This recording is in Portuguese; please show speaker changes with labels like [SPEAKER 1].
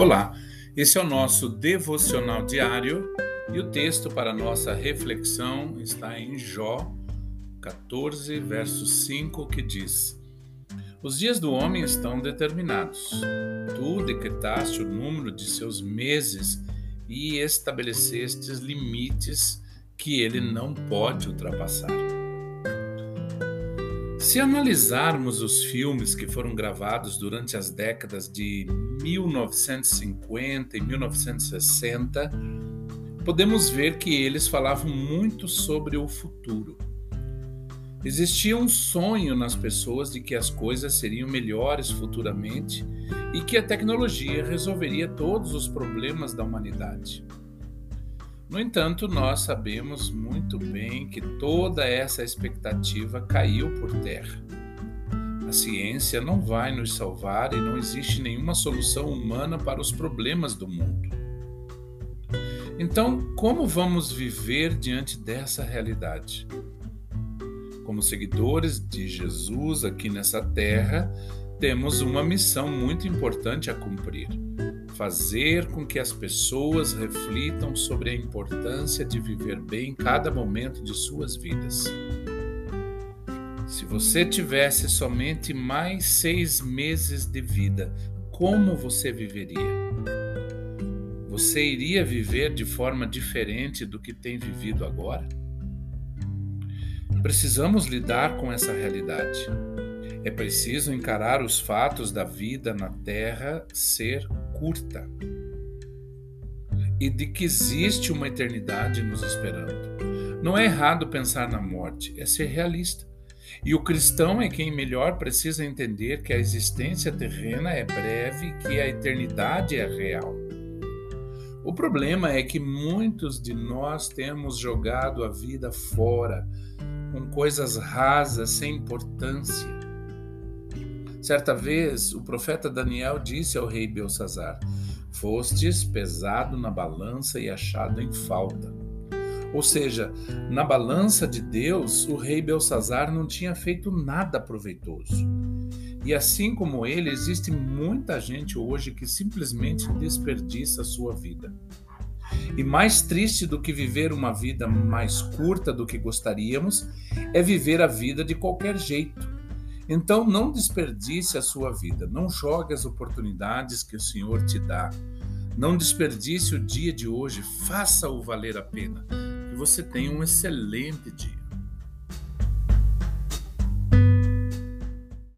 [SPEAKER 1] Olá, esse é o nosso devocional diário e o texto para nossa reflexão está em Jó 14, verso 5, que diz: Os dias do homem estão determinados. Tu decretaste o número de seus meses e estabelecestes limites que ele não pode ultrapassar. Se analisarmos os filmes que foram gravados durante as décadas de 1950 e 1960, podemos ver que eles falavam muito sobre o futuro. Existia um sonho nas pessoas de que as coisas seriam melhores futuramente e que a tecnologia resolveria todos os problemas da humanidade. No entanto, nós sabemos muito bem que toda essa expectativa caiu por terra. A ciência não vai nos salvar e não existe nenhuma solução humana para os problemas do mundo. Então, como vamos viver diante dessa realidade? Como seguidores de Jesus aqui nessa terra, temos uma missão muito importante a cumprir fazer com que as pessoas reflitam sobre a importância de viver bem cada momento de suas vidas. Se você tivesse somente mais seis meses de vida, como você viveria? Você iria viver de forma diferente do que tem vivido agora? Precisamos lidar com essa realidade. É preciso encarar os fatos da vida na Terra ser curta e de que existe uma eternidade nos esperando. Não é errado pensar na morte, é ser realista. E o cristão é quem melhor precisa entender que a existência terrena é breve e que a eternidade é real. O problema é que muitos de nós temos jogado a vida fora com coisas rasas, sem importância. Certa vez, o profeta Daniel disse ao rei Belsazar: Fostes pesado na balança e achado em falta. Ou seja, na balança de Deus, o rei Belsazar não tinha feito nada proveitoso. E assim como ele, existe muita gente hoje que simplesmente desperdiça a sua vida. E mais triste do que viver uma vida mais curta do que gostaríamos é viver a vida de qualquer jeito então, não desperdice a sua vida, não jogue as oportunidades que o Senhor te dá. Não desperdice o dia de hoje, faça-o valer a pena. Que você tenha um excelente dia.